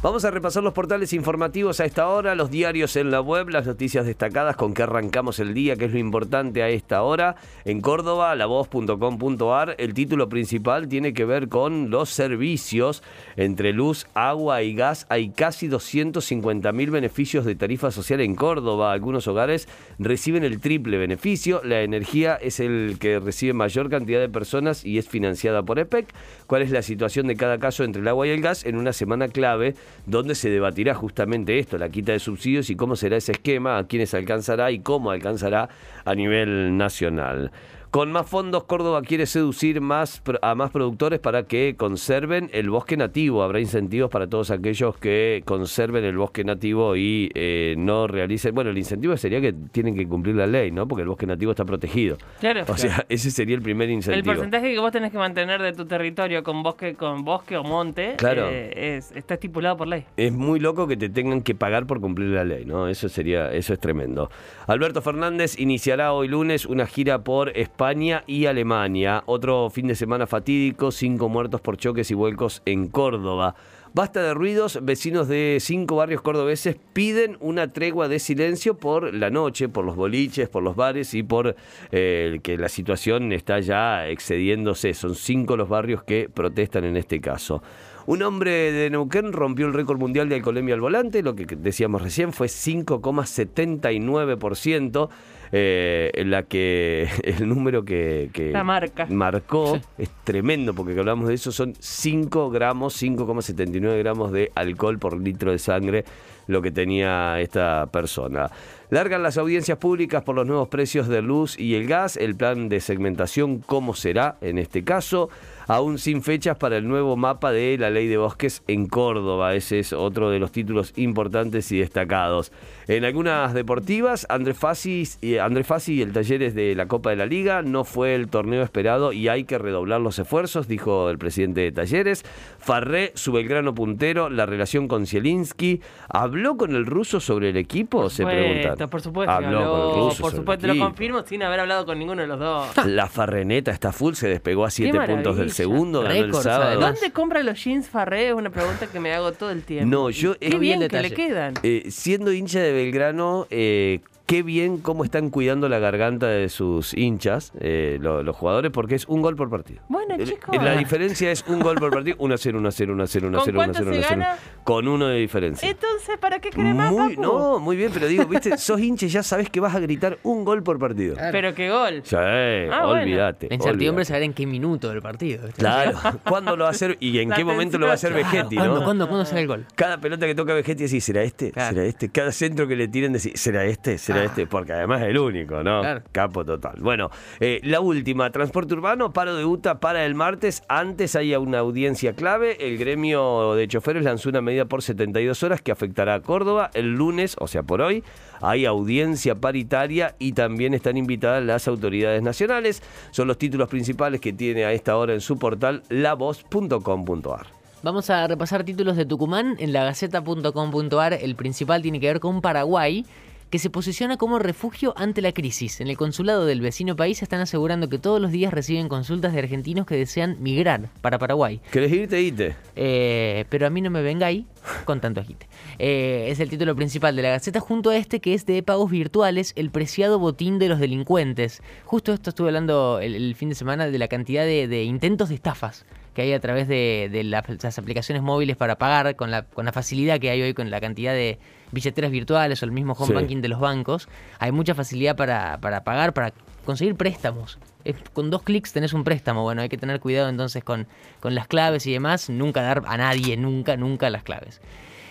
Vamos a repasar los portales informativos a esta hora, los diarios en la web, las noticias destacadas con que arrancamos el día, que es lo importante a esta hora. En Córdoba, lavoz.com.ar, el título principal tiene que ver con los servicios entre luz, agua y gas. Hay casi 250 mil beneficios de tarifa social en Córdoba. Algunos hogares reciben el triple beneficio. La energía es el que recibe mayor cantidad de personas y es financiada por EPEC. ¿Cuál es la situación de cada caso entre el agua y el gas? En una semana clave donde se debatirá justamente esto, la quita de subsidios y cómo será ese esquema, a quiénes alcanzará y cómo alcanzará a nivel nacional. Con más fondos, Córdoba quiere seducir más a más productores para que conserven el bosque nativo. Habrá incentivos para todos aquellos que conserven el bosque nativo y eh, no realicen. Bueno, el incentivo sería que tienen que cumplir la ley, ¿no? Porque el bosque nativo está protegido. Claro. O sea, ese sería el primer incentivo. El porcentaje que vos tenés que mantener de tu territorio con bosque, con bosque o monte Claro. eh, es- está estipulado por ley. Es muy loco que te tengan que pagar por cumplir la ley, ¿no? Eso sería, eso es tremendo. Alberto Fernández iniciará hoy lunes una gira por España y Alemania. Otro fin de semana fatídico, cinco muertos por choques y vuelcos en Córdoba. Basta de ruidos, vecinos de cinco barrios cordobeses piden una tregua de silencio por la noche, por los boliches, por los bares y por eh, que la situación está ya excediéndose. Son cinco los barrios que protestan en este caso. Un hombre de Neuquén rompió el récord mundial de alcoholemia al volante, lo que decíamos recién fue 5,79%, eh, en la que el número que, que La marca. marcó es tremendo, porque que hablamos de eso son 5 gramos, 5,79 gramos de alcohol por litro de sangre, lo que tenía esta persona. Largan las audiencias públicas por los nuevos precios de luz y el gas, el plan de segmentación, cómo será en este caso, aún sin fechas para el nuevo mapa de la ley de bosques en Córdoba. Ese es otro de los títulos importantes y destacados. En algunas deportivas, André Fassi y, André Fassi y el Talleres de la Copa de la Liga no fue el torneo esperado y hay que redoblar los esfuerzos, dijo el presidente de Talleres. Farré, su Belgrano puntero, la relación con Zielinski. ¿Habló con el ruso sobre el equipo? Se preguntan. Supuesto, Por supuesto, Habló habló, con el ruso por supuesto, lo confirmo sin haber hablado con ninguno de los dos. La Farreneta está full, se despegó a 7 puntos del. Segundo, ganó el sábado. ¿Dónde compra los jeans Farré? Es una pregunta que me hago todo el tiempo. No, yo- Qué bien que le quedan. Eh, siendo hincha de Belgrano, eh, qué bien cómo están cuidando la garganta de sus hinchas, eh, lo- los jugadores, porque es un gol por partido. Bueno, chicos. La diferencia es un gol por partido, 1 a 0, 1 a 0, 1 a 0, 1 a ¿Con 0, 1 a cuánto 0, 1 se a 0. gana? Con uno de diferencia. Entonces, ¿para qué querés más, Muy, no, muy bien, pero digo, viste, sos hincha y ya sabes que vas a gritar un gol por partido. Pero qué gol. Sí, Ah, bueno. olvídate. La incertidumbre olvídate. es saber en qué minuto del partido. ¿viste? Claro, ¿cuándo lo va a hacer y en La qué momento lo va a hacer tensión. Vegetti, ¿Cuándo, no? cuándo, cuándo sale el gol? Cada pelota que toca Vegetti decís, ¿será este? Claro. ¿Será este? Cada centro que le tiren decís, ¿será este? ¿Será este? Porque además es el único, ¿no? Claro. Capo total. Bueno, eh, la última, transporte urbano, paro de UTA para el martes. Antes hay una audiencia clave. El gremio de choferes lanzó una medida por 72 horas que afectará a Córdoba. El lunes, o sea, por hoy, hay audiencia paritaria y también están invitadas las autoridades nacionales. Son los títulos principales que tiene a esta hora en su portal lavoz.com.ar. Vamos a repasar títulos de Tucumán. En la gaceta.com.ar el principal tiene que ver con Paraguay, que se posiciona como refugio ante la crisis. En el consulado del vecino país están asegurando que todos los días reciben consultas de argentinos que desean migrar para Paraguay. ¿Querés irte? Irte. Eh, pero a mí no me vengáis con tanto agite. Eh, es el título principal de la Gaceta junto a este que es de pagos virtuales, el preciado botín de los delincuentes. Justo esto estuve hablando el, el fin de semana de la cantidad de, de intentos de estafas que hay a través de, de la- las aplicaciones móviles para pagar, con la, con la facilidad que hay hoy con la cantidad de billeteras virtuales o el mismo home Sí. banking de los bancos. Hay mucha facilidad para, para pagar, para conseguir préstamos. Es- con dos clics tenés un préstamo. Bueno, hay que tener cuidado entonces con, con las claves y demás. Nunca dar a nadie, nunca, nunca las claves.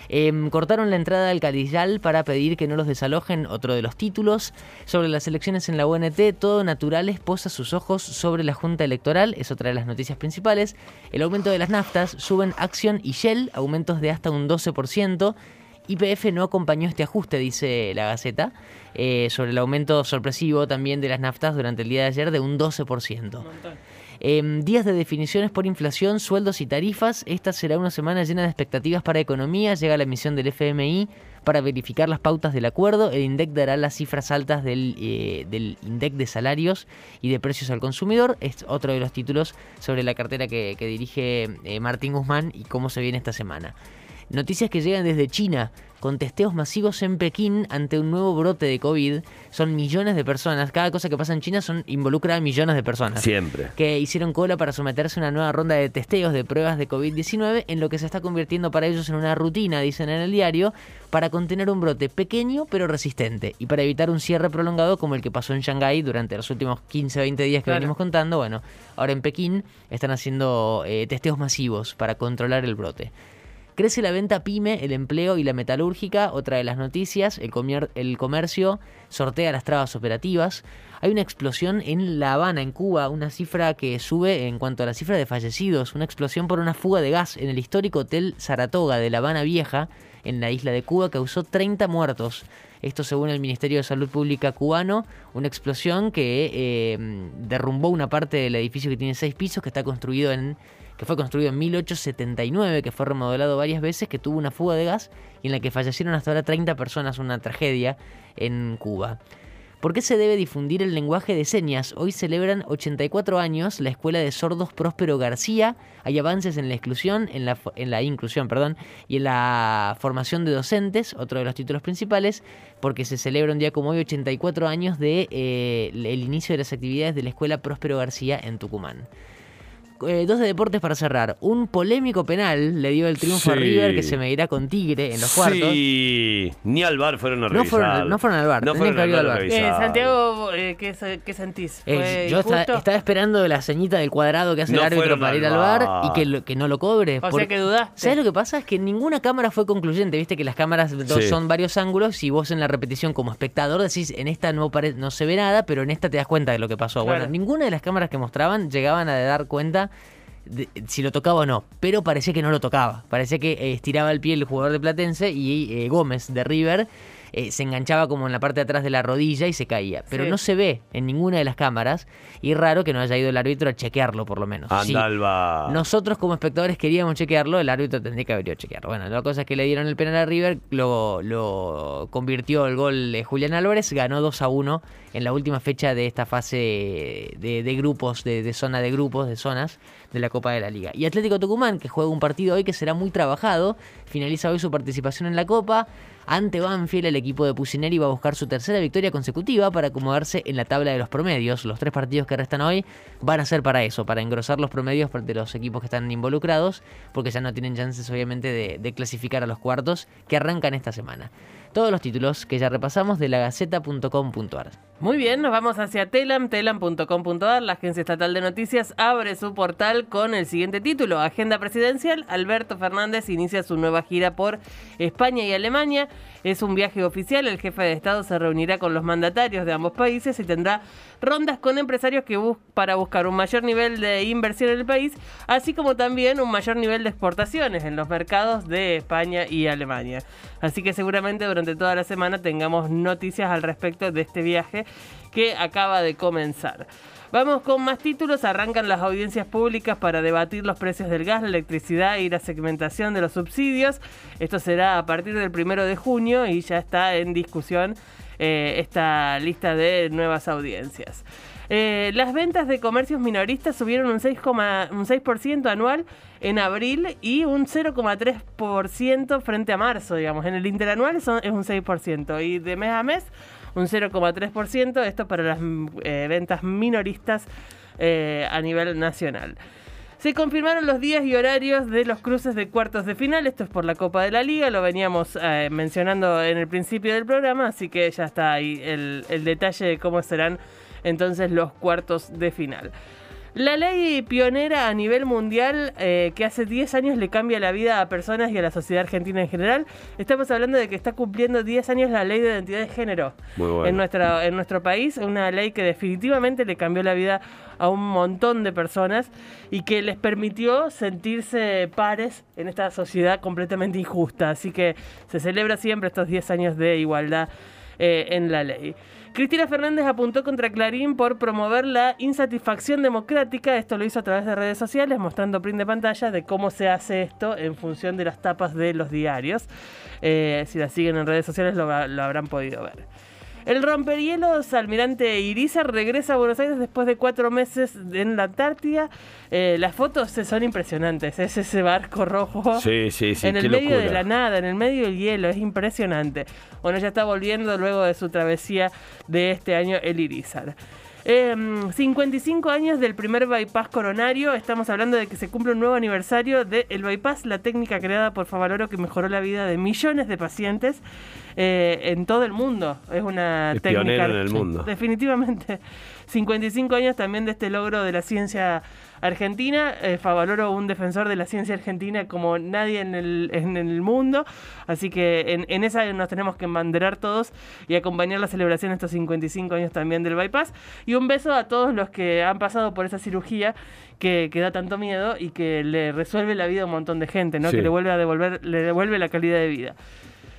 Em, cortaron la entrada al Cadillal para pedir que no los desalojen, otro de los títulos. Sobre las elecciones en la UNT, todo Naturales posa sus ojos sobre la Junta Electoral, es otra de las noticias principales. El aumento de las naftas, suben Action y Shell, aumentos de hasta un 12%. IPF no acompañó este ajuste, dice la Gaceta, eh, sobre el aumento sorpresivo también de las naftas durante el día de ayer de un 12%. Em, días de definiciones por inflación, sueldos y tarifas. Esta será una semana llena de expectativas para economía. Llega la emisión del FMI para verificar las pautas del acuerdo. El INDEC dará las cifras altas del, eh, del INDEC de salarios y de precios al consumidor. Es otro de los títulos sobre la cartera que, que dirige eh, Martín Guzmán y cómo se viene esta semana. Noticias que llegan desde China, con testeos masivos en Pekín ante un nuevo brote de COVID. Son millones de personas. Cada cosa que pasa en China son involucra a millones de personas. Siempre. Que hicieron cola para someterse a una nueva ronda de testeos de pruebas de COVID-19, en lo que se está convirtiendo para ellos en una rutina, dicen en el diario, para contener un brote pequeño pero resistente y para evitar un cierre prolongado como el que pasó en Shanghái durante los últimos 15-20 días que Claro. venimos contando. Bueno, ahora en Pekín están haciendo eh, testeos masivos para controlar el brote. Crece la venta pyme, el empleo y la metalúrgica, otra de las noticias. El, el comercio sortea las trabas operativas. Hay una explosión en La Habana, en Cuba, una cifra que sube en cuanto a la cifra de fallecidos. Una explosión por una fuga de gas en el histórico Hotel Saratoga de La Habana Vieja, en la isla de Cuba, causó 30 muertos. Esto según el Ministerio de Salud Pública cubano, una explosión que eh, derrumbó una parte del edificio que tiene seis pisos, que está construido en que fue construido en 1879, que fue remodelado varias veces, que tuvo una fuga de gas y en la que fallecieron hasta ahora 30 personas, una tragedia en Cuba. ¿Por qué se debe difundir el lenguaje de señas? Hoy celebran 84 años la Escuela de Sordos Próspero García. Hay avances en la exclusión, en la, inclusión, perdón, y en la formación de docentes, otro de los títulos principales, porque se celebra un día como hoy 84 años de eh, el inicio de las actividades de la Escuela Próspero García en Tucumán. Eh, dos de deportes para cerrar. Un polémico penal le dio el triunfo a Sí. River que se medirá con Tigre en los cuartos. Sí, ni al bar fueron a No revisar. fueron- no fueron al No fueron al al bar a VAR. Eh. Santiago, eh, ¿qué, qué sentís? Eh, ¿Fue yo estaba esperando la ceñita del cuadrado que hace No el árbitro para ir al bar y que, lo- que no lo cobre. O sea porque- que dudaste. ¿Sabes lo que pasa? Es que ninguna cámara fue concluyente. Viste que las cámaras Sí. son varios ángulos y vos en la repetición como espectador decís, en esta no, pare- no se ve nada, pero en esta te das cuenta de lo que pasó. Claro. Bueno, ninguna de las cámaras que mostraban llegaban a dar cuenta si lo tocaba o no, pero parecía que no lo tocaba. Parecía que eh, estiraba el pie el jugador de Platense y eh, Gómez de River eh, se enganchaba como en la parte de atrás de la rodilla y se caía. Pero Sí. no se ve en ninguna de las cámaras y raro que no haya ido el árbitro a chequearlo por lo menos. Sí, Anda al bar. nosotros como espectadores queríamos chequearlo, el árbitro tendría que haber ido a chequearlo. Bueno, la cosa es que le dieron el penal a River, lo, lo convirtió el gol de Julián Álvarez, ganó 2 a 1 en la última fecha de esta fase de, de grupos, de, de zona de grupos, de zonas de la Copa de la Liga. Y Atlético Tucumán, que juega un partido hoy que será muy trabajado, finaliza hoy su participación en la Copa. Ante Banfield, el equipo de Pusineri va a buscar su tercera victoria consecutiva para acomodarse en la tabla de los promedios. Los tres partidos que restan hoy van a ser para eso, para engrosar los promedios de los equipos que están involucrados, porque ya no tienen chances obviamente de, de clasificar a los cuartos que arrancan esta semana. Todos los títulos que ya repasamos de lagaceta.com.ar. Muy bien, nos vamos hacia Telam, telam.com.ar. La agencia estatal de noticias abre su portal con el siguiente título: Agenda presidencial. Alberto Fernández inicia su nueva gira por España y Alemania. Es un viaje oficial. El jefe de Estado se reunirá con los mandatarios de ambos países y tendrá rondas con empresarios que bus para buscar un mayor nivel de inversión en el país, así como también un mayor nivel de exportaciones en los mercados de España y Alemania. Así que seguramente durante toda la semana tengamos noticias al respecto de este viaje que acaba de comenzar. Vamos con más títulos. Arrancan las audiencias públicas para debatir los precios del gas, la electricidad y la segmentación de los subsidios. Esto será a partir del primero de junio y ya está en discusión eh, esta lista de nuevas audiencias. Eh, las ventas de comercios minoristas subieron un 6,- un 6% anual en abril y un 0,3% frente a marzo, digamos. En el interanual son- es un 6% y de mes a mes un 0,3%. Esto para las eh, ventas minoristas eh, a nivel nacional. Se confirmaron los días y horarios de los cruces de cuartos de final. Esto es por la Copa de la Liga. Lo veníamos mencionando en el principio del programa. Así que ya está ahí el, el detalle de cómo serán entonces los cuartos de final. La ley pionera a nivel mundial eh, que hace 10 años le cambia la vida a personas y a la sociedad argentina en general. Estamos hablando de que está cumpliendo 10 años la ley de identidad de género bueno. en, nuestra, en nuestro país. Una ley que definitivamente le cambió la vida a un montón de personas y que les permitió sentirse pares en esta sociedad completamente injusta. Así que se celebra siempre estos 10 años de igualdad eh, en la ley. Cristina Fernández apuntó contra Clarín por promover la insatisfacción democrática. Esto lo hizo a través de redes sociales, mostrando print de pantalla de cómo se hace esto en función de las tapas de los diarios. Eh, si la siguen en redes sociales lo, lo habrán podido ver. El rompehielos Almirante Irizar regresa a Buenos Aires después de cuatro meses en la Antártida. Eh, las fotos son impresionantes. Es ese barco rojo Sí, sí, sí. en el medio locura. de la nada, en el medio del hielo. Es impresionante. Bueno, ya está volviendo luego de su travesía de este año el Irizar. Eh, 55 años del primer bypass coronario. Estamos hablando de que se cumple un nuevo aniversario del bypass, la técnica creada por Favaloro que mejoró la vida de millones de pacientes eh, en todo el mundo. Es una Es técnica. pionero en el Sí, mundo. Definitivamente. 55 años también de este logro de la ciencia argentina. Eh, Favaloro, un defensor de la ciencia argentina como nadie en el, en el mundo. Así que en, en esa nos tenemos que embanderar todos y acompañar la celebración de estos 55 años también del bypass. Y un beso a todos los que han pasado por esa cirugía que, que da tanto miedo y que le resuelve la vida a un montón de gente, ¿no? Sí. Que le vuelve a devolver, le devuelve la calidad de vida.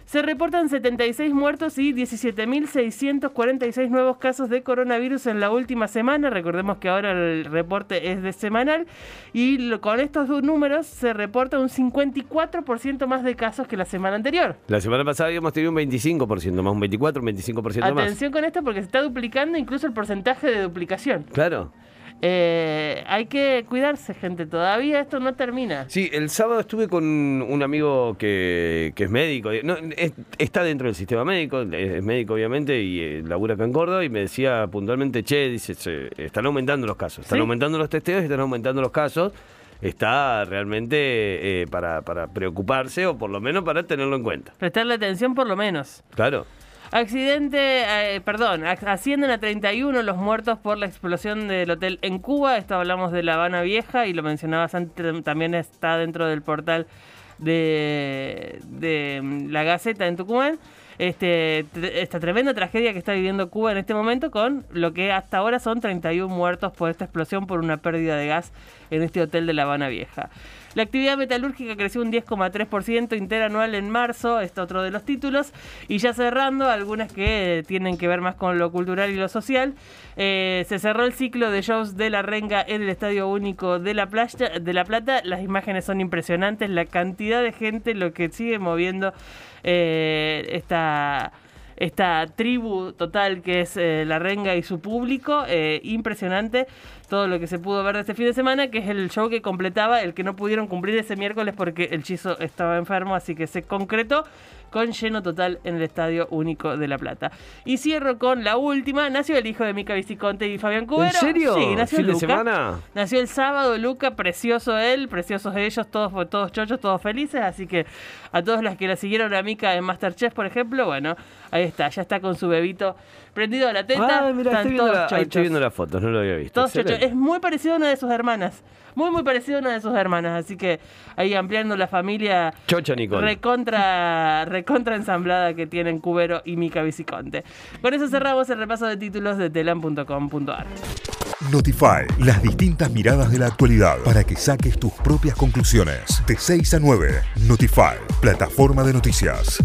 Se reportan 76 muertos y 17.646 nuevos casos de coronavirus en la última semana. Recordemos que ahora el reporte es de semanal. Y lo- con estos dos números se reporta un 54% más de casos que la semana anterior. La semana pasada habíamos tenido un 25% más, un 24, un 25% más. Atención con esto porque se está duplicando incluso el porcentaje de duplicación. Claro. Eh, hay que cuidarse, gente. Todavía esto no termina. Sí, el sábado estuve con un amigo que, que es médico, no, es- está dentro del sistema médico, es médico obviamente y eh, labura acá en Córdoba y me decía puntualmente, che, dice, se- están aumentando los casos, están ¿Sí? aumentando los testeos y están aumentando los casos. Está realmente eh, para, para preocuparse o por lo menos para tenerlo en cuenta. Prestarle atención por lo menos. Claro. Accidente, eh, perdón, ascienden a 31 los muertos por la explosión del hotel en Cuba. Esto hablamos de La Habana Vieja y lo mencionabas antes, también está dentro del portal de, de mm, la Gaceta en Tucumán. Este, esta tremenda tragedia que está viviendo Cuba en este momento con lo que hasta ahora son 31 muertos por esta explosión por una pérdida de gas en este hotel de La Habana Vieja. La actividad metalúrgica creció un 10,3% interanual en marzo, este otro de los títulos, y ya cerrando, algunas que tienen que ver más con lo cultural y lo social. Eh, se cerró el ciclo de shows de la renga en el Estadio Único de la, playa, de la Plata. Las imágenes son impresionantes, la cantidad de gente, lo que sigue moviendo eh, esta esta tribu total que es eh, la renga y su público. impresionante todo lo que se pudo ver de este fin de semana, que es el show que completaba el que no pudieron cumplir ese miércoles porque el Chizo estaba enfermo, así que se concretó con lleno total en el Estadio Único de La Plata. Y cierro con la última, nació el hijo de Mica Viciconte y Fabián Cubero. ¿En serio? Sí, nació ¿Fin de semana? Nació el sábado Luca, precioso él, preciosos ellos, todos, todos chochos, todos felices. Así que a todos los que la siguieron a Mika en Masterchef, por ejemplo, bueno, ahí está, ya está con su bebito prendido a la teta. Ah, mira, están estoy viendo, todos la, ahí chochos. estoy viendo las fotos, no lo había visto. Todos chochos. Excelente. Es muy parecido a una de sus hermanas. Muy, muy parecido a una de sus hermanas. Así que ahí ampliando la familia Chocha Nicole. recontra, recontra ensamblada que tienen Cubero y Mica Viciconte. Con eso cerramos el repaso de títulos de telam.com.ar. Notify, las distintas miradas de la actualidad para que saques tus propias conclusiones. De 6 a 9, Notify, plataforma de noticias.